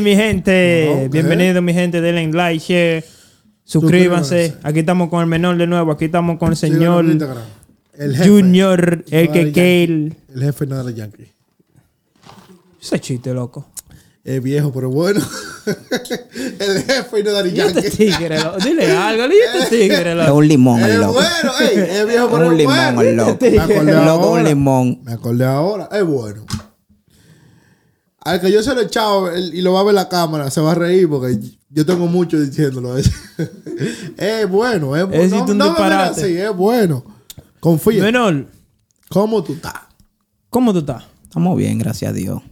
Hey, mi gente. Ok. Bienvenido, mi gente. Denle like, share. Suscríbanse. Suscríbanse. Aquí estamos con el menor de nuevo. Aquí estamos con el señor. El jefe. Junior, el que Yankee. El jefe no era Yankee. Ese chiste, loco. Es viejo, pero bueno. el jefe y no era Y este Yankee. tigre, loco. Dile algo, y este tigre, Es loco. un limón el Es loco. bueno, ey, es viejo, Es pero un es limón bueno. el loco. Me acordé un limón. Me acordé ahora. Es bueno. Al que yo se lo he echado él- y lo va a ver la cámara, se va a reír porque yo tengo mucho diciéndolo. es bueno, es bueno. Es no, un no me mires disparate. así, es bueno. Confía. Menor, ¿Cómo tú estás? ¿cómo tú estás? Estamos bien, gracias a Dios.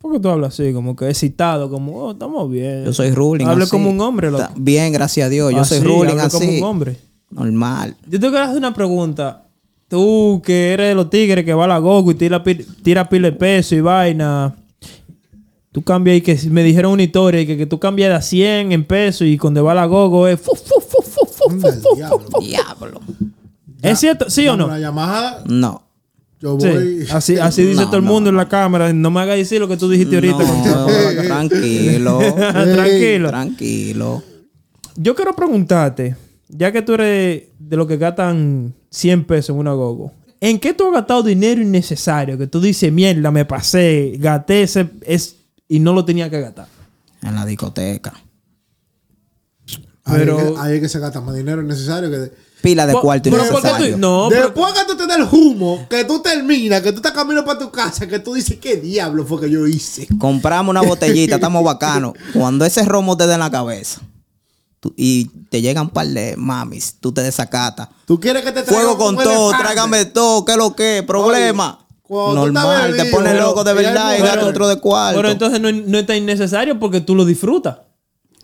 ¿Por qué tú hablas así? Como que excitado, como, oh, estamos bien. Yo soy ruling. Hable así. como un hombre, loco. Bien, gracias a Dios. Yo soy Así, ruling hable como así. un hombre. Normal. Yo te quiero hacer una pregunta. Tú que eres de los tigres que va a la gogo y tira, tira pila de peso y vaina. Tú cambias y que me dijeron una historia y que, que tú cambias de a 100 en pesos y cuando va a la gogo es fu, fu, fu, fu, fu, Anda fu, el fu, diablo. fu. Diablo. ¿Es cierto? ¿Sí o no? Una llamada, No. yo Sí. voy. Así, así dice No, todo el no, mundo en la cámara. No me hagas decir lo que tú dijiste ahorita. No, tranquilo. Tranquilo. Tranquilo. Yo quiero preguntarte, ya que tú eres de los que gastan 100 pesos en una gogo, ¿en qué tú has gastado dinero innecesario? Que tú dices, mierda, me pasé, gasté ese es, y no lo tenía que gastar. En la discoteca. Ahí, Pero- es que, ahí es que se gasta más dinero innecesario que... de- Pila de cuarto pero ¿por qué innecesario. tú- No, pero- Después que tú te das el humo, que tú terminas, que tú estás camino para tu casa, que tú dices, ¿qué diablo fue que yo hice? Compramos una botellita, estamos bacanos. Cuando ese romo te da en la cabeza tú- y te llegan un par de mamis, tú te desacatas. Tú quieres que te traiga Fuego con todo, tráigame todo, ¿qué es lo que? Problema. Cuando Normal, te bebido, pones loco de verdad y gasta otro de cuarto. Pero entonces no, no está innecesario porque tú lo disfrutas.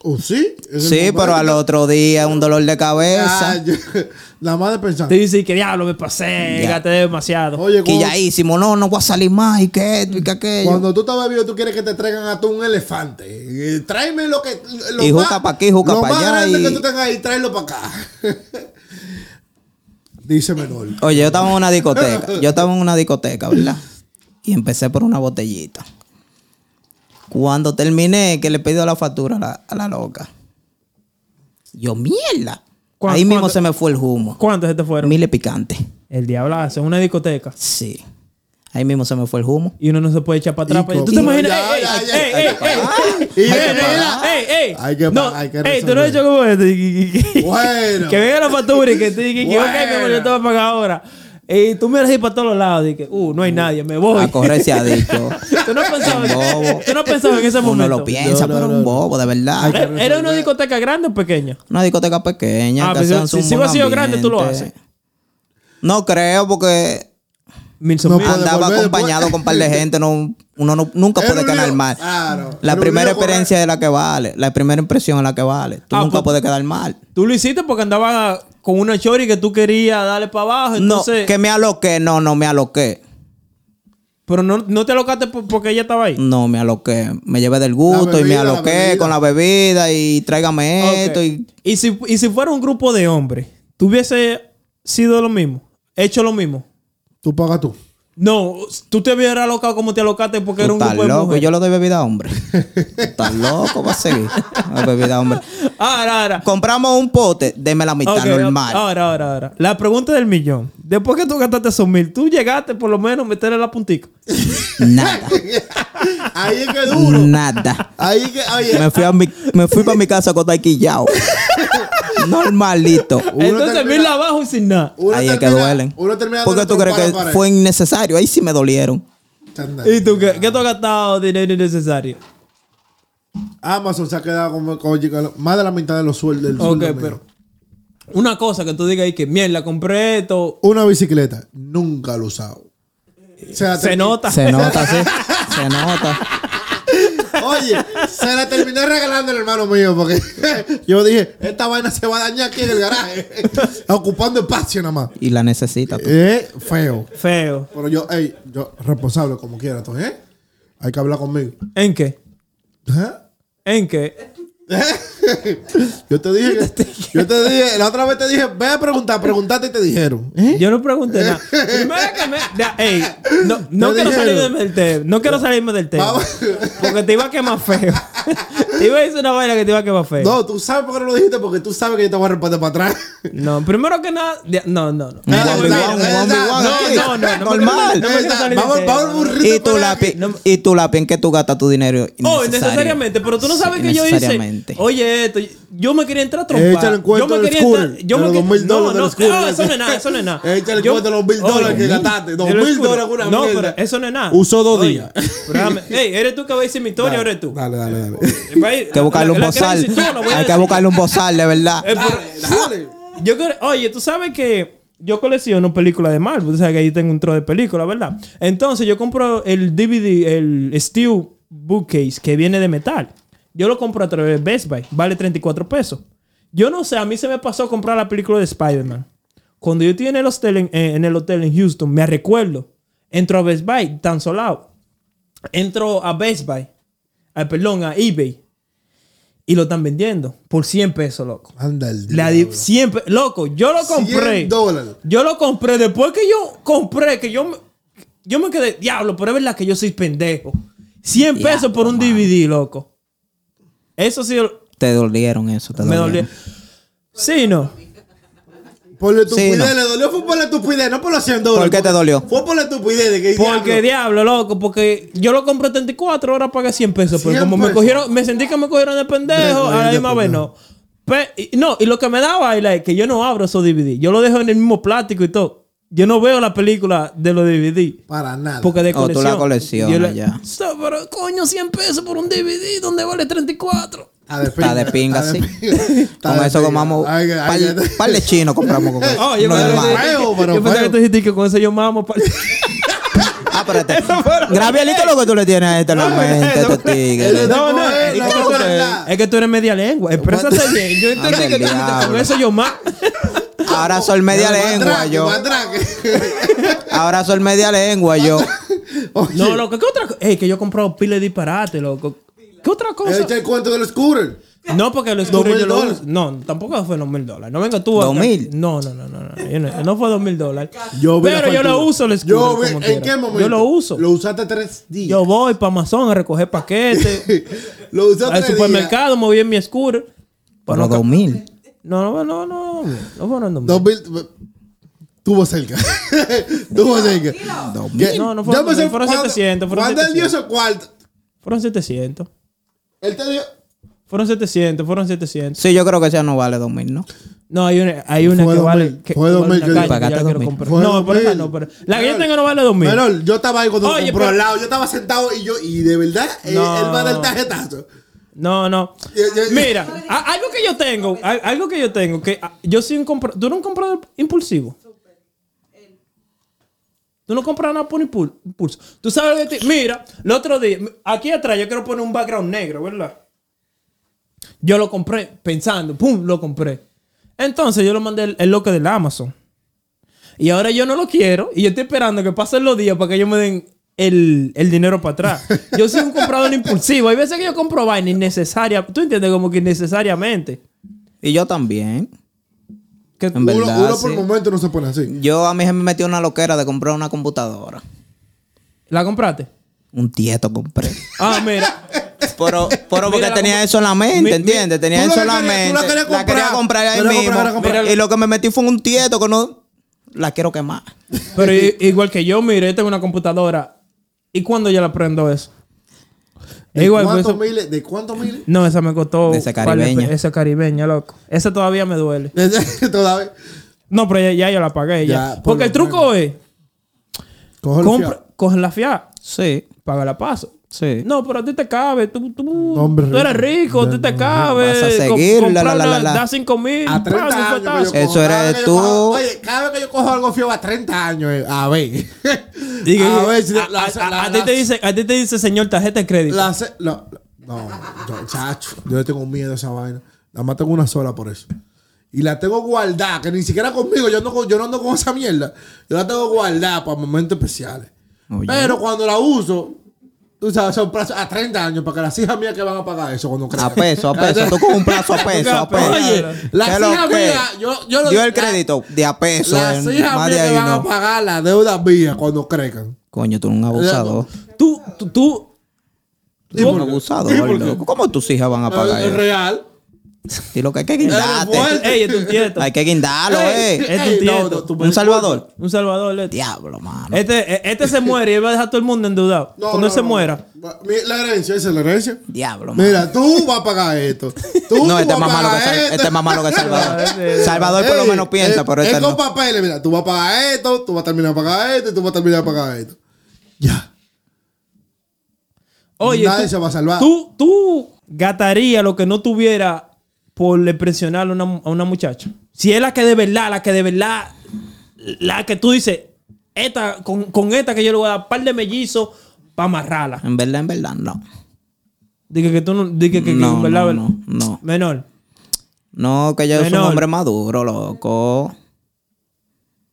Oh, sí. es sí, pero al otro día un dolor de cabeza. Ah, yo- la madre pensando. Te dice que diablo, me pasé, Ya. gasté demasiado. Oye, Que ya hicimos, no, no voy a salir más y que esto y que aquello. cuando tú estás bebido, tú quieres que te traigan a tú un elefante. Eh, Tráeme lo que. Lo Y más- juca pa' aquí, juca lo pa' más allá grande y- que tú tengas ahí, tráelo para acá. Dice menor. Oye, yo estaba en una discoteca. Yo estaba en una discoteca, ¿verdad? Y empecé por una botellita. Cuando terminé, que le pidió la factura a la, a la loca. Yo, mierda. ¿Cuán- Ahí mismo se me fue el humo. ¿Cuántos se te fueron? Mile picante. El diablazo, en una discoteca. Sí. Ahí mismo se me fue el humo. Y uno no se puede echar para atrás. Allá. ¿Tú te imaginas? Ey, ey, ey, No, ey, tú no has hecho como esto. Bueno. Que venga la factura y que te diga que ok, mi yo te voy a pagar ahora. Y tú miras ahí para todos los lados y que, uh, no hay nadie, me voy. A correr se ha dicho. tú no pensabas bobo. tú no pensabas en ese Uno momento. lo piensa, No, no, pero no, un bobo, de verdad. Que- ¿Era una discoteca grande o pequeña? Una discoteca pequeña. Ah, que pues, si- hubiera sido grande, tú lo haces. No creo, porque No mil. andaba volver acompañado con un par de gente. No, uno no- nunca puede quedar lío. mal. Claro. La primera correr. experiencia es la que vale. La primera impresión es la que vale. Tú Ah, nunca pues- puedes quedar mal. Tú lo hiciste porque andaba con una chori que tú querías darle para abajo. Entonces, no, que me aloqué. No, no me aloqué. Pero no, no te alocaste por- porque ella estaba ahí. No me aloqué. Me llevé del gusto y me la aloqué con la bebida y tráigame esto. Y Y si, y si fuera un grupo de hombres, ¿tú hubiese sido lo mismo? ¿Hecho lo mismo? Tú pagas tú. No, tú te hubieras alocado como te alocaste porque era un estás grupo de loco. mujeres. Yo le doy bebida a hombre. Estás loco, va a seguir. La bebida a hombre. Ahora, ahora. Compramos un pote, deme la mitad Ok, normal. Ahora, ahora, ahora. La pregunta del millón. Después que tú gastaste esos mil, ¿tú llegaste por lo menos a meterle la puntica? Nada. Ahí es que duro. Nada. Ahí es que, oye, Me fui, a mi, me fui para mi casa con taquillao. Normalito. Uno Entonces termina- mil abajo sin nada. Ahí es que termina- duelen. Uno termina ¿Por qué dando tú crees que fue innecesario? Ahí sí me dolieron. ¿Y tú qué? ¿Qué tú has gastado dinero innecesario? Amazon se ha quedado con, con- con más de la mitad de los sueldos del Ok, sueldo mío. pero. Una cosa que tú digas ahí que mierda, compré esto. Una bicicleta, nunca lo he usado. O sea, Se te- nota. Se nota, sí. Se nota. Oye, se la terminé regalando al hermano mío porque yo dije, esta vaina se va a dañar aquí en el garaje, ocupando espacio nada más. Y la necesita tú. Es feo. Feo. Pero yo, ey, yo responsable como quiera, entonces, ¿eh? Hay que hablar conmigo. ¿En qué? ¿Eh? ¿En qué? Yo te dije que, yo te dije, la otra vez te dije, ve a preguntar, preguntaste y te dijeron. ¿Eh? Yo no pregunté nada. Primero que me. ya, ey, no, no Te quiero dijeron. salirme del tema. No quiero salirme del tema. Vamos. Porque te iba a quemar feo. te iba a decir una vaina que te iba a quemar feo. No, tú sabes por qué no lo dijiste, porque tú sabes que yo te voy a responder para atrás. No, primero que nada. No, no, no. No, no, no, Normal. Vamos. Y por lápiz, y tú, lápiz, ¿en qué tú gastas tu dinero? Oh, necesariamente, pero tú no sabes que yo hice. necesariamente. Oye, esto, yo me quería entrar a trompar. Échale el cuento yo me quería scooter, entrar. Yo de me los quería- 2,000 no, dólares no, scooter ah, eso no es nada, eso no es nada. Échale el Yo- cuento de los 2,000 dólares que gastaste. 2,000 scooter. dólares con una No, mierda. pero eso no es nada. Usó dos Oye, días. Ey, ¿eres tú que va a decir mi historia o eres tú? Dale, dale, dale. Hay Hay que buscarle un bozal. Hay que buscarle un bozal, de verdad. Eh, Dale. Yo oye, tú sabes que yo colecciono películas de Marvel. Tú sabes que ahí tengo un tro de películas, ¿verdad? Entonces yo compro el DVD, el Steel Bookcase que viene de metal. Yo lo compro a través de Best Buy. Vale 34 pesos. Yo no sé, a mí se me pasó comprar la película de Spider-Man. Cuando yo estoy en el hotel en, eh, en el hotel en Houston, me recuerdo. Entro a Best Buy, tan solado. Entro a Best Buy. ah, perdón, a eBay. Y lo están vendiendo por 100 pesos, loco. Anda el La di- siempre, loco, yo lo compré. 100 dólares. Yo lo compré después que yo compré, que yo, me- yo me quedé, diablo, pero es verdad que yo soy pendejo. 100 Diablo, pesos por un DVD, loco. Eso sí Te dolieron eso, te me dolieron. dolió. Sí, no. Por la estupidez, Sí, no. le dolió fue por la estupidez, no por los 100 dólares. ¿Por qué te dolió? Fue por la estupidez de que Porque diablo. diablo, loco, porque yo lo compré 34, ahora pagué 100 pesos. Pero 100 como me pesos. cogieron, me sentí que me cogieron de pendejo, De- a la de misma vez no. Pe- y- no, y lo que me da baila es que yo no abro esos DVD. Yo lo dejo en el mismo plástico y todo. Yo no veo la película de los DVD. Para nada. Porque de Oh, tú colección. la coleccionas Yo la- ya. So, pero coño, 100 pesos por un DVD donde vale 34. Está de Está de pinga, Está de sí. pinga. Está Con eso pinga. compramos Ay, par, ay, par de chinos compramos con eso. Oh, yo No yo pensé que tú dijiste que con eso yo mamo. pa- Ah, pero este, Gravielito lo que tú le tienes a este en la mente, este tigre. No, no, Es que, tú eres, verdad. es que tú eres media lengua. Exprésate bien. Yo entendí que tú con eso yo más. Ahora soy media lengua yo. Ahora soy media lengua yo. Oye, No, loco, ¿qué otra cosa? Es que yo he comprado pile de disparate, loco. ¿Qué otra cosa? Echa el cuento del scooter. No, porque los ¿Dos scooter yo lo. No, tampoco fue dos mil dólares. No venga tú. ¿Dos mil? No, no, no, no. No, Yo no, no fue dos mil dólares. Pero yo lo uso el scooter. Yo vi- como ¿En quiera. qué momento? Yo lo uso. Lo usaste tres días. Yo voy para Amazon a recoger paquetes. lo usaste al tres supermercado, me voy en mi scooter. Los no, dos mil. No, no, no, no, no fueron dos mil. días. 2000. Tuvo cerca. Tuvo cerca. No, no fueron 2000, fueron ¿cuándo- 700, fueron ¿Cuándo él dio 700. esos cuartos? Fueron 700. Él te dio. Fueron 700, fueron 700. Sí, yo creo que esa no vale dos mil, ¿no? No, hay una, hay una Fue que 2000, vale. Que, fue que 2000 vale que la quiero 2000. comprar. Fue No, pero esa 2000. no, pero. La que yo tengo no vale 2000. Menor, yo estaba ahí cuando Oye, compró pero- al lado. Yo estaba sentado y yo, y de verdad, él, No. él va a dar el tarjetazo. No, no. Yo- yo- Mira, a- algo que yo tengo, a- algo que yo tengo, que yo soy un comprador. ¿Tú eres un comprador impulsivo? Tú no compras nada por impul- impulso. Tú sabes lo que te- Mira, el otro día, aquí atrás yo quiero poner un background negro, ¿verdad? Yo lo compré pensando, ¡pum! Lo compré. Entonces yo lo mandé el, el loco del Amazon. Y ahora yo no lo quiero y yo estoy esperando que pasen los días para que ellos me den el, el dinero para atrás. Yo soy un comprador impulsivo. Hay veces que yo compro vaina innecesaria. ¿Tú entiendes? Como que innecesariamente. Y yo también. Que- En Uno, verdad, uno por sí. momento no se pone así. Yo a mí se me metió una loquera de comprar una computadora. ¿La compraste? Un tieto compré. Ah, mira. Pero, pero porque Mira, tenía eso en la mente, Mi- ¿entiendes? Tenía eso en la querías- tú mente. la querías La quería comprar. ahí mismo. comprar, querías comprar. Y lo que me metí fue un tieto que no... La quiero quemar. Pero igual que yo, mire, tengo una computadora. ¿Y cuándo yo la prendo eso? Es ¿De igual, pues, cuántos eso- miles? ¿De cuántos miles? No, esa me costó. De esa caribeña. Esa caribeña, loco. Esa todavía me duele. Todavía. No, pero ya, ya yo la pagué. Ya. Ya, por Porque el truco es: Coge la fiada, Sí, paga la paso. Sí. No, pero a ti te cabe. Tú, tú, tú eres rico. a ti te cabe. Vas a seguir, la, comprar la, la, una- la, la. Da 5 mil. A 30 pam, un años. fuetazo. cojo. Eso Cada eres tú. cojo- oye, cada vez que yo cojo algo fío a 30 años, eh, a ver. A ver si a, la- a- la- a- a la- ti te dice, a ti te dice, señor, tarjeta de crédito. la- la- No, no, yo, chacho. Yo le tengo miedo a esa vaina. Nada más tengo una sola por eso. Y la tengo guardada, que ni siquiera conmigo. Yo no, yo no ando con esa mierda. Yo la tengo guardada para momentos especiales. Oye. Pero cuando la uso, Tú sabes, son plazos a 30 años para que las hijas mías que van a pagar eso cuando crezcan. A peso, a peso. Tú con un plazo a peso, a peso. Oye, las ¿Qué lo hijas mías, yo, yo lo- Dio el la- crédito de a peso. Las hijas mías que van a pagar las deudas mías cuando crezcan. Coño, tú eres un abusador. Tú, tú, tú. Tú eres un loco. ¿Cómo tus hijas van a pagar Es eso? real. Y lo que hay que guindarte. Ey, es tieto. Hay que guindarlo, Ey, eh. Es un no, no, salvador. Un salvador. este. Diablo, mano. Este, este se muere y él va a dejar a todo el mundo endeudado. No, Cuando no, él se no. muera. Mi- La herencia, esa es la herencia. Diablo, mano. Mira, tú vas a pagar esto. Tú No, este vas es más malo que, pagar Sal- esto. este es más malo que Salvador. Salvador por lo menos piensa, es- pero es este con no. papeles, mira, tú vas a pagar esto, tú vas a terminar a pagar esto y tú vas a terminar a pagar esto. Ya. Oye, Nadie tú, se va a salvar. Tú, tú gastarías lo que no tuviera por impresionar a una, a una muchacha. Si es la que de verdad, la que de verdad, la que tú dices, esta, con, con esta que yo le voy a dar un par de mellizos para amarrarla. En verdad, en verdad, no. Dije que tú no, dije que, que No, en verdad, no, no, no. Menor. No, que yo soy un Menor. hombre maduro, loco.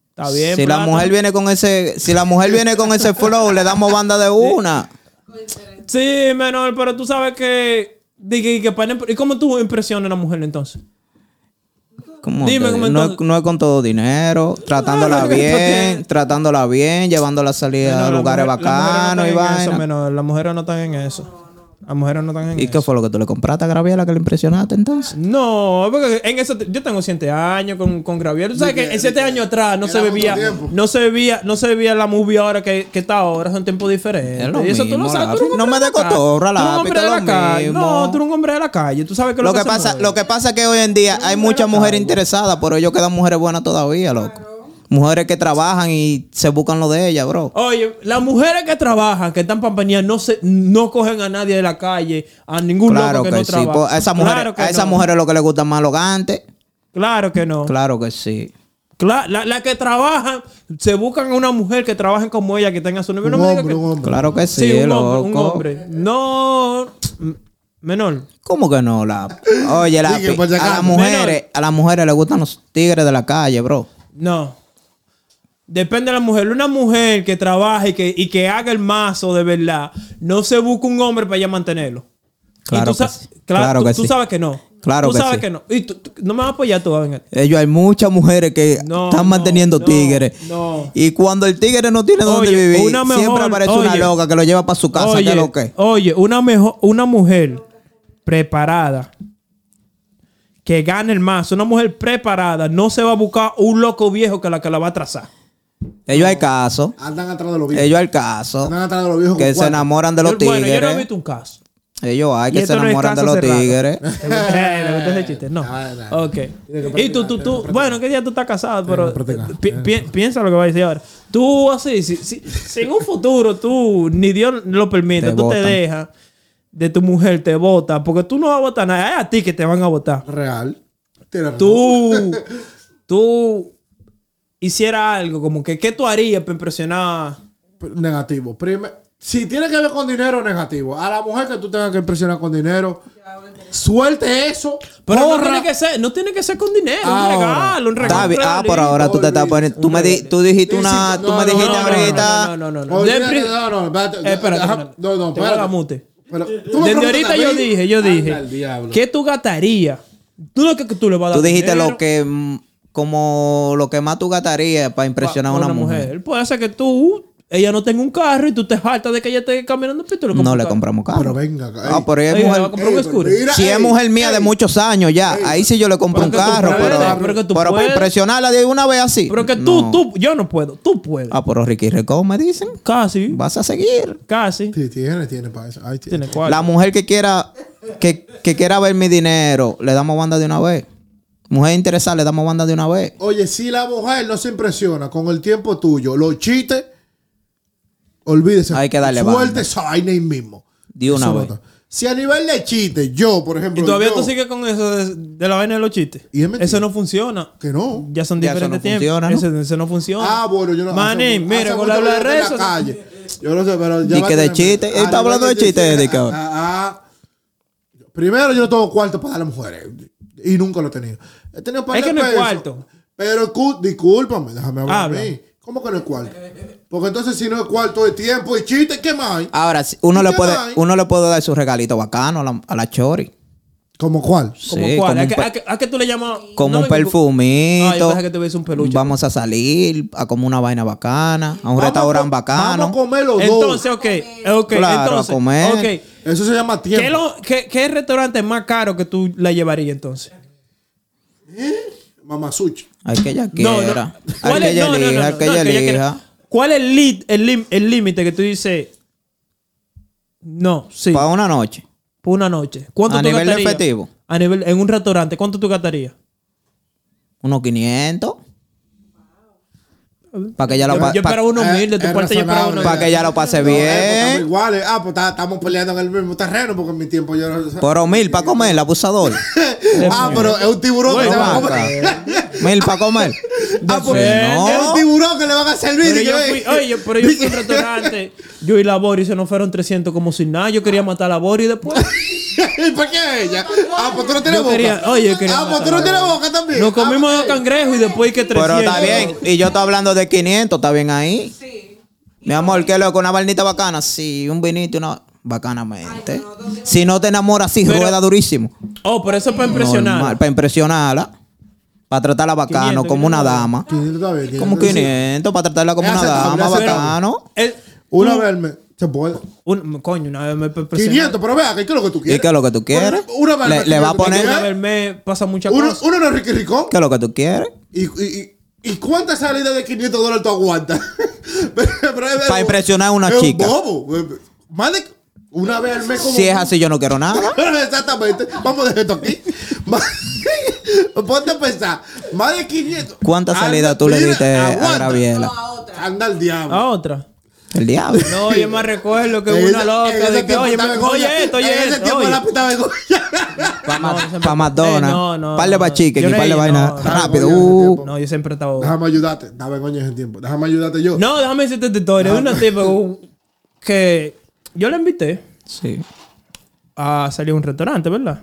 Está bien. si la mujer viene con ese, si la mujer viene con ese flow, le damos banda de una. Sí, menor, pero tú sabes que. Dije que para ¿Y cómo tú impresionas a una mujer entonces? ¿Cómo Dime, te- ¿cómo no, es, no es con todo dinero, tratándola bien, tratándola bien, llevándola a salir a lugares mujer- bacanos y mujeres no están en eso, vaina. menor. Las mujeres no están en eso. Las mujeres no están en ¿Y eso. qué fue lo que tú le compraste a Graviela que le impresionaste entonces? No, porque en eso yo tengo 7 años con, con Gravier. Tú sabes que en 7 años atrás no se bebía, no se bebía, no se bebía la movie ahora que, que está ahora, son tiempos diferentes. Es lo y eso tú lo sabes, tú. No me de la calle. descotorra, Tú eres un lápiz, hombre que de es la lo calle. No, tú eres un hombre de la calle. Tú sabes que Lo que pasa, mueve. lo que pasa es que hoy en día hay muchas mujeres interesadas, pero ellos quedan mujeres buenas todavía, loco. Mujeres que trabajan y se buscan lo de ellas, bro. Oye, las mujeres que trabajan, que están pampaneadas, no se, no cogen a nadie de la calle, a ningún Claro loco que, que, no sí. trabaja. pues, a esas mujeres, Claro que a esas no. mujeres lo que les gusta más los gantes. Claro que no. Claro que sí. Cla- la, la que trabajan, se buscan a una mujer que trabaje como ella, que tenga su. Un No me hombre, que- un hombre. Claro que sí, Sí, un loco. hombre, un hombre. No, menor. ¿Cómo que no, la? Oye, la, si a las mujeres, a las mujeres les gustan los tigres de la calle, bro. No. Depende de la mujer. Una mujer que trabaje y que, y que haga el mazo de verdad, no se busca un hombre para ella mantenerlo. Y Claro tú que sí. Claro, tú, que tú sí. sabes que no. Claro tú que sabes sí. que no. Y tú, tú- no me vas a apoyar tú en esto. Ellos hay muchas mujeres que No, están manteniendo no, tigres. no. Y cuando el tigre no tiene dónde Oye, vivir, una mejor- siempre aparece una oye. loca que lo lleva para su casa. ¿Qué es lo que? Oye, una, mejor, una mujer preparada que gane el mazo, una mujer preparada, no se va a buscar un loco viejo que la que la va a trazar. Ellos hay caso. Andan atrás de los viejos. Ellos hay caso. Andan atrás de los viejos. Que se enamoran de los Yo- bueno, yo no he tigres. visto un caso. Ellos hay que se enamoran de los cerrado. tigres. Eh, ¿Le gusta ese chiste? No. Ah. Ok. que Y tú, tú, tú, bueno, ¿qué día tú estás casado? Pero pi- piensa lo que va a decir ahora. Tú así, si, si, si en un futuro tú, ni Dios lo permite, Te tú te dejas de tu mujer, te vota, porque tú no vas a votar nada, es a ti que te van a votar. Real. Tienes razón. Tú, tú hicieras algo, como que, ¿qué tú harías para impresionar? Negativo. Si tiene que ver con dinero, negativo. A la mujer que tú tengas que impresionar con dinero, suelte eso. Pero no tiene que ser, no tiene que ser con dinero, un Ahora. regalo, un regalo. Un Ah, por regalito. ahora tú te estás poniendo. Tú, me di- tú dijiste una. Sí, Tú no, me no, dijiste no, no, ahorita. No, no, no, no. No, no, espérate, Eh, espérate, no, no, espérate. Pero, Desde ahorita yo dije, yo dije. ¿qué tú gastarías? Tú no es que tú le vas a dar Tú dijiste lo que. Como lo que más tú gastarías para impresionar a una, mujer. Puede ser que tú, ella no tenga un carro y tú te hartas de que ella esté caminando le No le carro. compramos carro. Pero venga Ah, pero ella es le va a mujer. comprar un Ey, mira, Si es mujer mía de muchos años ya, ahí sí yo le compro un carro, puedes, pero, pero que tú pero para impresionarla de una vez así. Pero que tú, no. tú, yo no puedo, tú puedes. Ah, pero Ricky Recó me dicen, Casi, vas a seguir. casi. Sí, tiene, tiene para eso. Ay, tiene. Tiene cuatro. La mujer que quiera que, que quiera ver mi dinero, le damos banda de una vez. Mujer interesada, le damos banda de una vez. Oye, si la mujer no se impresiona con el tiempo tuyo, los chistes, olvídese. Hay que darle Suelte banda. esa vaina ahí mismo. De una Eso vez. nota. Si a nivel de chistes, yo, por ejemplo. Y todavía yo- tú sigues con eso de, de la vaina de los chistes. Y es. Eso no funciona. Que no. Ya son Ya eso diferentes no tiempos. funciona, ¿no? Eso, eso no funciona. Ah, bueno, yo no. Manín, hace- mira, con la la calle. Yo no sé, pero ya va que de chiste. Él está hablando de chiste, Eddie, cabrón. ah, ah, Primero, yo no tengo cuarto para darle a mujeres. Y nunca lo he tenido. He tenido par Es de que no es cuarto. Pero discúlpame, déjame hablar Habla. a mí. ¿Cómo que no es cuarto? Porque entonces si no es cuarto de tiempo y chiste, ¿qué más hay? Ahora, uno ¿Y le qué puede, hay? uno le puede dar su regalito bacano a la, a la chori. ¿Cómo cuál? ¿Cómo Sí, cuál? como ¿A un qué, pe- a qué- a qué tú le llamas? Como No un perfumito. Ah, yo pensé que te un peluche. Vamos a salir a como una vaina bacana, a un Vamos restaurante bacano. Vamos a comer los Entonces, dos. ok. Ok, Claro, entonces. a comer. Ok. Eso se llama ¿Qué, tiempo. lo- qué, qué restaurante más caro que tú la llevarías entonces? Mamasuchi. Hay que ella No, no. quiera. Hay ¿Cuál que es- ella no, no, no, elija, no, hay que no, ella que ella quiera- elija. ¿Cuál es el límite que tú dices? No, sí. Para una noche. Por una noche. ¿Cuánto A tú nivel gastarías? efectivo. A nivel, en un restaurante, ¿cuánto tú gastarías? Unos 500. Para que ella lo Yo, pa- yo pa- esperaba uno eh, humilde, de tu parte yo razonable. uno Pa' que ella lo pase eh, pues, bien. estamos iguales. Ah, pues estamos peleando en el mismo terreno porque en mi tiempo yo no. Por mil para comer, el abusador. ah, pero es un tiburón que se va a comer. Mil para comer. Ah. No. es un tiburón que le van a servir. Pero yo fui, oye, pero yo fui a un restaurante, yo y la Bori se nos fueron 300 como sin nada. Yo quería matar a la Bori después. ¿Y por qué ella? Ah, pues tú no tienes boca. oye, yo quería ah, pues tú no tienes boca también. Nos Ah, comimos dos pues, cangrejos y después que 300. Pero está bien. Y yo estoy hablando de 500, está bien ahí. Mi amor, ¿qué loco? Una barnita bacana. Sí, un vinito, una. Bacanamente. Si no te enamoras, sí, Pero- rueda durísimo. Oh, pero eso es para impresionar. Normal, para impresionarla. Para tratarla bacano, 500, como una 500. dama. 500 está bien, 500, Como sí. 500, para tratarla como una dama, bacano. El- Una vez mes. Se puede. un- coño, una vez me impresionó. 500, pero vea, ¿qué es lo que tú ¿Y quieres? qué es lo que tú quieres? Una vez al Le, va a 500, poner. ¿tú Una vez me pasa muchas Uno, cosas. uno no es Ricky Ricón. ¿Qué es lo que tú quieres? ¿Y, y, y, ¿y cuántas salidas de 500 dólares tú aguantas? Para impresionar a una es chica. Un bobo. Más de una vez al mes como... Si es así, yo no quiero nada. Exactamente. Vamos a dejar esto aquí. Ponte a pensar. Más de 500. ¿Cuántas salidas tú le diste a. Graviela? Anda al diablo. A otra. El diablo. No, yo me recuerdo que una loca de que, oye, me- oye esto, oye En ese esto. tiempo la. Para pa McDonald's. Eh, no, no, par de no. bachiques Yo y no par de he- vainas. no. Rápido. Uh. No, yo siempre estaba. Déjame ayudarte. Estaba en Goya en ese tiempo. Déjame ayudarte yo. No, déjame decirte esta historia. Una tipa que yo la invité Sí. a salir a un restaurante, ¿verdad?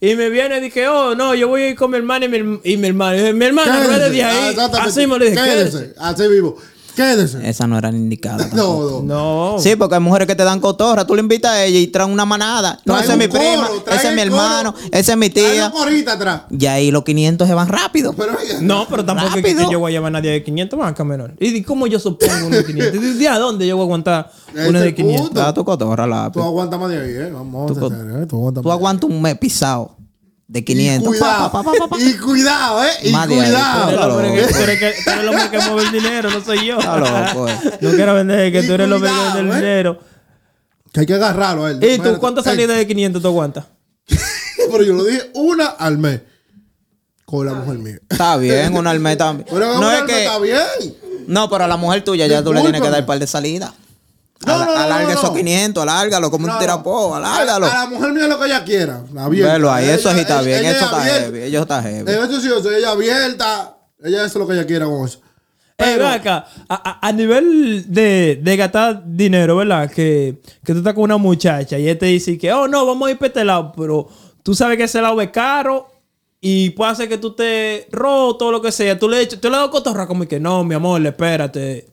Y me viene y dije, oh, no, yo voy a ir con mi hermana y mi, y mi hermano. Y dije, mi hermana, no es de Ah, ahí. Así me lo dije, quédese. Así vivo. Quédese. Esa no era la indicada. No, no. No. Sí, porque hay mujeres que te dan cotorra. Tú le invitas a ella y traen una manada. No, ese es mi prima, coro, trae ese es mi hermano, ese es mi tía. una atrás. Y ahí los 500 se van rápido. Pero No, pero tampoco es que, que yo voy a llevar a nadie de 500 banca menor. ¿Y di- cómo yo supongo uno de 500? ¿Y ¿De a dónde yo voy a aguantar uno de punto. 500? Da tu cotorra, Tú lápiz. aguantas más de ahí, ¿eh? Vamos Tú ¿eh? Tú aguantas Tú más. aguantas un mes pisado de Y 500. cuidado. Pa, pa, pa, pa, pa. Y cuidado, ¿eh? Y Tú cuidado. eres el hombre que- loco. tú eres que- tú eres el hombre que mueve el dinero, no soy yo. Loco, eh. No quiero vender, que Y tú eres el hombre que vende el ¿eh? dinero. Que hay que agarrarlo a él. ¿Y tú cuántas salidas de 500 tú aguantas? Pero yo lo dije una al mes. Con la mujer mía. Está bien, un alme también. Pero No una es al mes que. está bien. No, pero a la mujer tuya ya tú le tienes que dar un par de salidas. No, no, no, Alarga no, no. esos 500, alárgalo como un tirapo, A, alárgalo. a la mujer mía lo que ella quiera. Abierta. Velo ahí, eso sí Ella- está bien, eso es está heavy, eso está heavy. En eso sí, o sea, ella abierta. Ella eso es lo que ella quiera con eso. Eh, ven acá, a, a- a nivel de, de gastar dinero, ¿verdad? Que, que tú estás con una muchacha y ella te dice que, oh, no, vamos a ir para este lado, pero tú sabes que ese lado es caro y puede hacer que tú te roto o lo que sea. Tú le, tú le das cotorra como que, no, mi amor, espérate.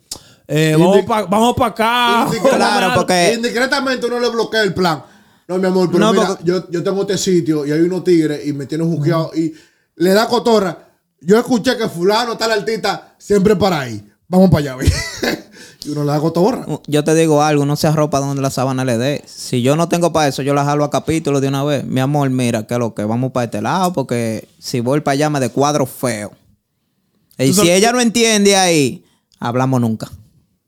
Eh, vamos para vamos pa acá. Claro, porque- Indiscretamente uno le bloquea el plan. No, mi amor, pero No, mira, porque- yo, yo tengo este sitio y hay unos tigres y me tienen juqueado y le da cotorra. Yo escuché que fulano, tal artista, siempre para ahí. Vamos para allá, ve. y uno le da cotorra. Yo te digo algo, no se arropa donde la sábana le dé. Si yo no tengo para eso, yo la jalo a capítulo de una vez. Mi amor, mira, que lo que vamos para este lado, porque si voy para allá me de cuadro feo. Y si ella no entiende ahí, hablamos nunca.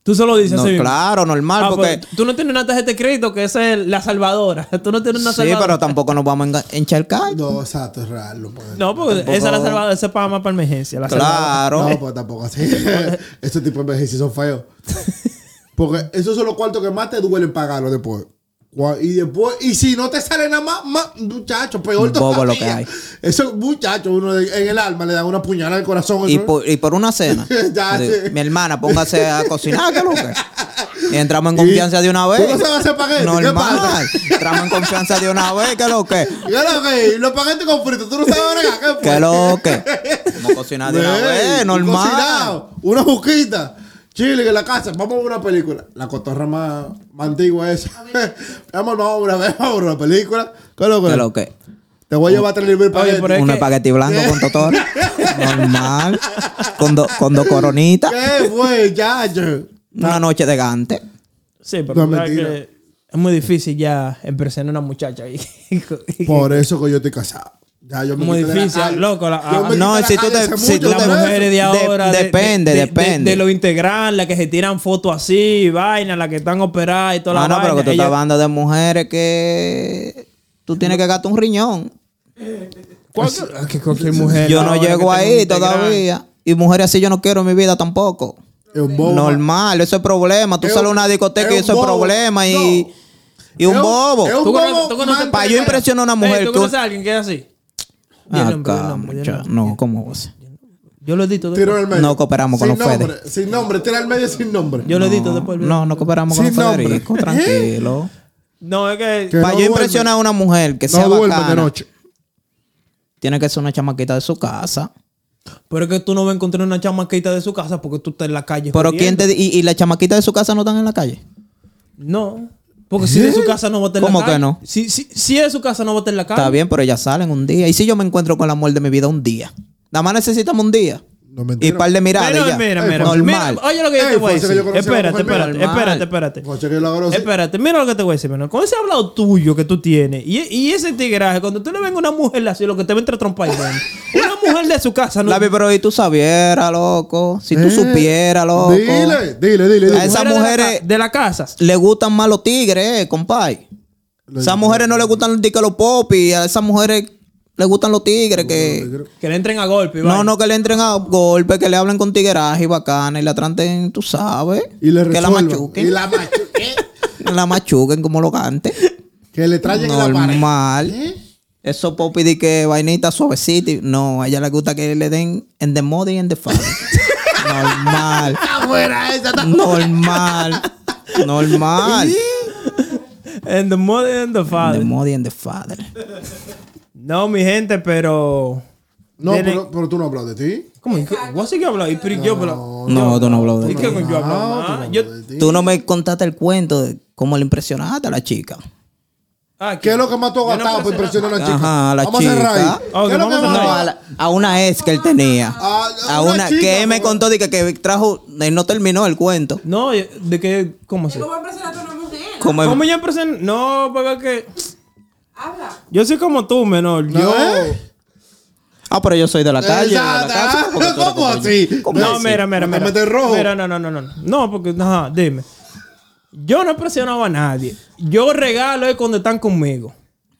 Tú solo dices No, así claro, normal, Ah, porque. pues, tú no tienes una tarjeta de crédito que esa es la salvadora. Tú no tienes una Sí, salvadora. pero tampoco nos vamos a encharcar. No, exacto, es real. No, puede- No, porque esa es la salvadora, esa es para más para emergencia. La salvadora. Claro. No, pues tampoco así. Ese tipo de ejercicios son feos. Porque esos son los cuartos que más te duelen pagarlo después. Y después, y si no te sale nada más, más muchacho, peor Bobo lo todavía. que hay. Eso, muchacho, uno en el alma le dan una puñalada al corazón. Y por, y por una cena. Ya, Sí, sí. Mi hermana, póngase a cocinar, ¿qué es lo que? Y entramos en confianza de una vez. ¿Tú no sabes hacer espagueti? ¿Qué Normal. Entramos en confianza de una vez, ¿qué es lo que? ¿Qué lo que? Los paquetes con frito, tú no sabes bregar. ¿Qué ¿Qué lo que? Vamos a cocinar de una vez, normal. cocinado, Una juquita. Chile, en la casa, vamos a ver una película. La cotorra más, más antigua esa. vamos, no, una vez, vamos a ver una película. ¿Qué es lo que? ¿Qué es lo que? Te voy a llevar tres libros es Un que- espagueti blanco con totor. Normal. Con, do- con dos coronitas. ¿Qué fue, chacho? Una noche de gante. Sí, pero No, tú sabes mentira. que es muy difícil ya impresionar a una muchacha. ahí. Por eso que yo estoy casado. Ya yo me Muy la difícil, loco, la- Yo ah, me no, si tú te- si tú las te- mujeres de De- ahora. de- depende, de, de- depende. De, lo integral, las que se tiran fotos así, vaina, las que están operadas y toda Ah, la no, pero que tú Ellas- estás hablando de mujeres que tú tienes que gastar un riñón. Cualquier, es que cualquier mujer. Yo no llego ahí todavía. Y mujeres así yo no quiero en mi vida tampoco. Es un bobo. Normal, eso es problema. Tú Es sales a un- una discoteca es y eso es problema y, No. y un bobo. es un ¿Tú conoces, bobo tú conoces- man- Para yo impresionar a una mujer ¿Tú conoces a alguien que es así? Di el nombre, di el Acá, nombre, nombre. No, ¿cómo vos? Yo lo edito Tiro después. el medio. No cooperamos con los Fede. nombre, Sin nombre, tira el medio sin nombre. Yo lo edito después. No, no cooperamos con Sin los nombre. ¿Eh? tranquilo. No, es que. Que Para no yo duerme. impresionar a una mujer que sea No duerme de bacana, noche. tiene que ser una chamaquita de su casa. Pero es que tú no vas a encontrar una chamaquita de su casa porque tú estás en la calle. Pero jodiendo. quién te di- y, y la chamaquita de su casa no están en la calle. No. Porque si de su casa no va a estar en la ¿Cómo calle. que no? Si, si, si es de su casa no va a estar en la calle. Está bien, pero ellas salen un día. ¿Y si yo me encuentro con la mujer de mi vida un día? Nada más necesitamos un día. No Y par de miradas. y Mira, ya. mira, normal. Mira, Oye lo que yo Ey, te voy a decir. Espérate, espérate, espérate, espérate. Que conocí. Espérate, mira lo que te voy a decir, menor. Con ese hablado tuyo que tú tienes y, y ese tigraje, cuando tú le venga a una mujer así, lo que te va a entrar trompa dentro. Una mujer de su casa no. Lavi, pero y tú sabieras, loco. Si tú Eh, supieras, loco. Dile, dile, dile. dile. A esa- mujeres de la casa. Le gustan más los tigres, eh, compay. Esas mujeres no le gustan los los popis. A esas mujeres le gustan los tigres que... Que le entren a golpe. No, no que le entren a golpe, que le hablen con tigueraje y bacana y la traten, tú sabes. Y le que la machuquen. Y la machuquen. Que la machuquen como lo cante. que le traigan en la pared. Normal. ¿Eh? Eso popi de que vainita suavecita. No, a ella le gusta que le den en the mother y en the father. Normal. Está fuera esa. Normal. Normal. And the mother and the The father. mother and the father. No, mi gente, pero. No, pero, pero tú no hablas de ti. ¿Cómo? ¿Y qué? ¿Vos sí que hablas? ¿Y pero yo? No, tú no hablas de ¿Y ti. qué coño yo hablo No, más? tú no Yo- hablas de ti. Tú no me contaste el cuento de cómo le impresionaste a la chica. Ah, ¿Qué es lo que más tú has Yo no gastado para presiono- impresionar a la chica? Ajá, la vamos a cerrar chica. ¿Qué es lo que a No, cerrar. a, la- a una ex que él tenía. A- a A una una chica, que él me contó de que, que trajo, él no terminó el cuento. No, de que. ¿Cómo se? ¿Cómo impresionaste a una mujer? ¿Cómo ya empecé? No, porque que. Habla. Yo soy como tú, menor. Yo. Ah, pero yo soy de la calle. de la Exacto. casa, ¿Cómo así? ¿Cómo No, así? mira, mira, ¿No te mira. rojo? Mira, no, no, no, no. No, porque, ajá, dime. Yo no presionaba a nadie. Yo regalo es cuando están conmigo.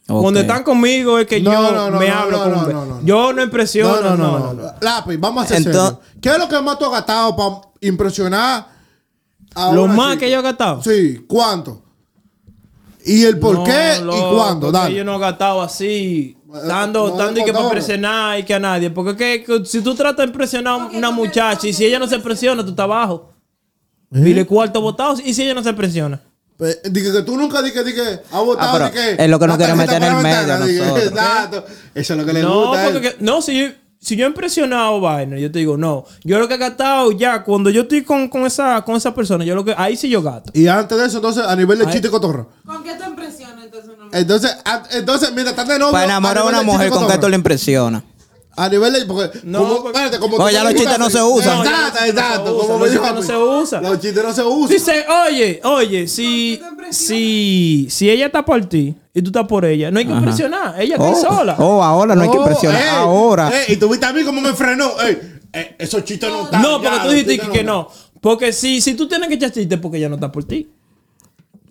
Cuando están conmigo es que No, yo no, no, me no, hablo no, con no, un- no, no. Yo no impresiono. No, no, no, no, Lápiz, vamos a hacer Entonces- serio. ¿Qué es lo que más tú has gastado para impresionar a Lo una más chica? que yo he gastado. Sí, ¿cuánto? ¿Y el por No, qué loco, y cuándo? Dale. Yo no he gastado así, dando, no, dando y que para no. impresionar y que a nadie. Porque es que, que si tú tratas de impresionar a una muchacha y si ella no se presiona, tú estás abajo. ¿Eh? Dile cuarto votado y si ella no se presiona. Pues, Dije que tú nunca dije, dije, has votado, pero dije, es lo que no quiere tarjeta meter en el medio. Eso es lo que le No, gusta. porque que- no, si yo, si yo he impresionado vaina, yo te digo, no. Yo lo que he gastado ya, cuando yo estoy con, con esa, con esa persona, yo lo que, ahí sí yo gasto. Y antes de eso, entonces, a nivel de chiste y cotorra. ¿Con qué te impresiona entonces mujer? Entonces, a- entonces, mientras estás de novio. Para enamorar a una mujer, ¿con qué tú le impresionas? A nivel de. Porque, No, como, porque- espérate, como Oye, tú ya los chistes no se usan. No, Exacto, no exacto. Como me los dijo chistes no se usan. Los chistes no se usan. Dice, oye, oye, si, si, si ella está por ti y tú estás por ella, no hay que impresionar. Ella está Oh, sola. oh, ahora no hay que Oh, impresionar. ey, ahora. ey, y tú viste a mí cómo me frenó. Ey, eh, esos chistes no están. no, porque tú dijiste que, que no. Porque si, si tú tienes que echar chistes, porque ella no está por ti.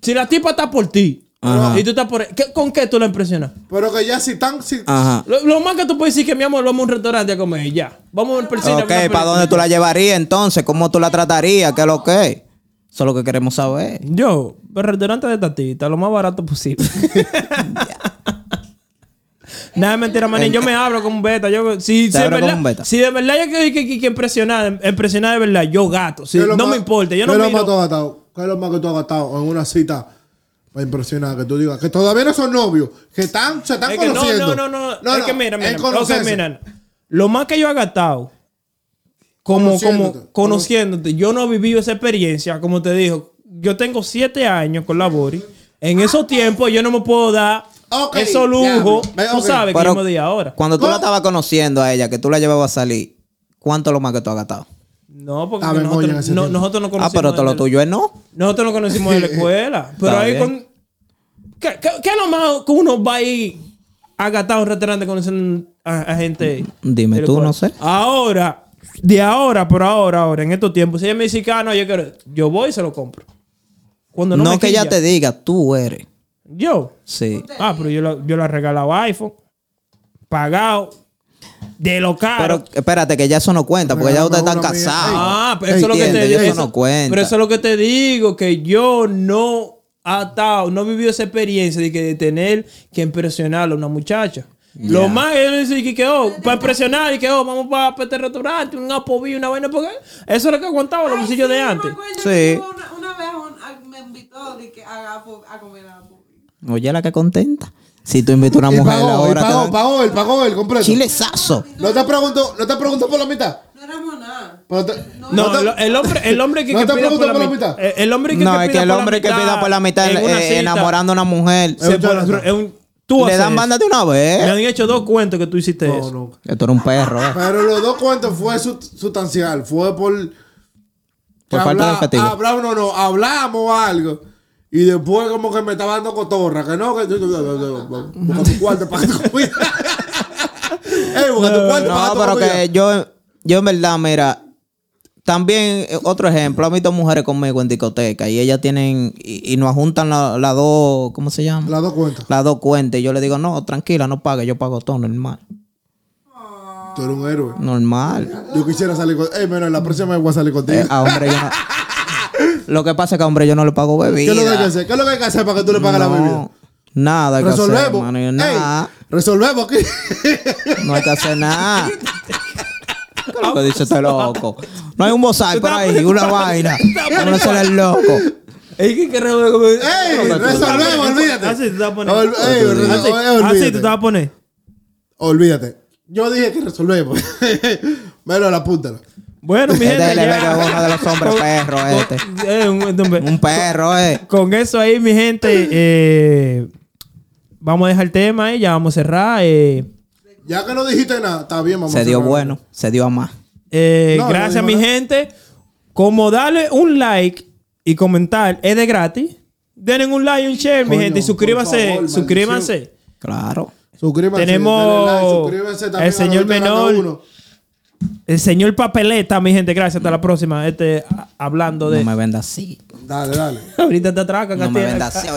Si la tipa está por ti Ajá. y tú estás por ¿qué- ¿con qué tú la impresionas? Pero que ya si están. Si, Ajá. Lo, lo más que tú puedes decir que mi amor, vamos a un restaurante a comer y ya. Vamos a ver persona. Ok, ¿para dónde tú la llevarías entonces? ¿Cómo tú la tratarías? ¿Qué es lo que es? Eso es lo que queremos saber. Yo, el restaurante de tatita, lo más barato posible. Nada, mentira, manín. Yo me abro como un beta. Yo, si, si, de verdad, un beta. si de verdad yo quiero que, que, que impresionar, impresionar de verdad, yo gato. Si, ¿qué es lo no más- me importa. Yo ¿qué no es lo más miro. que tú has gastado? ¿Qué es lo más que tú has gastado en una cita para impresionar? Que tú digas que todavía no son novios, que están, se están Es que no, conociendo. no, no, no, Es que mira, mira. es Ok, conocerse. mira. Lo más que yo he gastado como, Conociéndote. como conociéndote. Yo no he vivido esa experiencia, como te digo. Yo tengo siete años con la Bori. En esos tiempos yo no me puedo dar Ok, esos lujos. Tú sabes que Pero yo me di ahora. Cuando tú ¿Cómo? la estabas conociendo a ella, que tú la llevabas a salir, ¿cuánto es lo más que tú has gastado? No, porque Ah, nosotros, no, nosotros no Ah, conocimos. pero todo lo tuyo es no. Nosotros no conocimos de la escuela. Pero ahí con. ¿Qué, qué, qué es lo más que uno va a ir a gastar a un restaurante conociendo a, a gente? Dime tú, no sé. Ahora, de ahora, por ahora, ahora, en estos tiempos, si ella me dice, "Ah, no, yo quiero. Yo voy y se lo compro. Cuando no, No, me que ella te diga, tú eres. Yo. Sí. Ah, pero yo la, yo la regalaba iPhone. Pagado. De lo caro. Pero espérate, que ya eso no cuenta, porque ya ustedes están casados. Ah, pero eso es lo que te digo. eso no cuenta. Pero eso es lo que te digo, que yo no ha estado, no he vivido esa experiencia de, que, de tener que impresionar a una muchacha. Lo más que yo le dice que, que, oh, para impresionar y que oh, vamos para este restaurante, un apobillo, una vaina, porque eso es lo que aguantaba los bolsillos de antes. Sí. Una, una vez un- a- me invitó de que a, a, a comer a Oye, la que contenta. Si tú invitas a una Y mujer pagó, y ahora, te pagó, dan pagó él, pagó él completo. chilesazo. No te pregunto, no te pregunto por la mitad. No éramos nada. Te- No, te- el, hombre, el hombre que, ¿No que te pida por la por la mitad. El, hombre que, No, que es que el por la hombre que pida por la mitad en una eh, cita, enamorando a una mujer, se es un- tú le dan banda de una Me vez. han hecho dos cuentos que tú hiciste No, eso. no. Tú eres un perro, eh. Pero los dos cuentos fue su- sustancial. Fue por. Por falta de habla- efectivo. Hablamos, no, no, hablamos algo. Y después como que me estaba dando cotorra. Que no, que. Busca tu cuarto para tu comida. Ey, busca tu cuarto para No, pero que yo, yo en verdad, mira, también eh, otro ejemplo, han visto mujeres conmigo en discoteca y ellas tienen, y, y nos juntan las las dos, ¿cómo se llama? Las dos cuentas. Las dos cuentas. Y yo le digo, no, tranquila, no pague, yo pago todo normal. Tú eres un héroe. Normal. Yo quisiera salir con. Ey, mira, la próxima vez voy a salir contigo. Eh, a hombre yo no. Lo que pasa es que a hombre yo no le pago ¿Qué bebida. es lo que hay que hacer? ¿Qué es lo que hay que hacer para que tú le pagues la bebida? Nada hay que hacer, Resolvemos. mano, y Ey, nada. resolvemos aquí. No hay que hacer nada. ¿Qué es lo que dice este loco? No hay un bozal por ahí, una vaina. No se el loco. Ey, ¿qué comer? ey, resolvemos, olvídate. Así tú te vas a poner. Así, te vas a poner. Olvídate. Yo dije que resolvemos. Melo, apúntalo. Bueno, mi Este gente. ya- uno de los hombres perros, este. Eh, un- un- Un perro, eh. Con eso ahí, mi gente, eh, vamos a dejar el tema ahí, ya vamos a cerrar. eh. Ya que no dijiste nada, está bien, vamos Se dio bueno, se dio a más. Eh, No, gracias, no mi digo nada. gente. Como darle un like y comentar es de gratis. Denle un like y un share, mi Coño, gente. Y por suscríbanse. favor, suscríbanse. Claro. Suscríbanse. Tenemos denle like, suscríbanse también el a señor de menor. Uno. El señor Papeleta, mi gente. Gracias. Hasta la próxima. Este, a- hablando de. No me venda así. Dale, dale. Ahorita te atracan. No me venda así.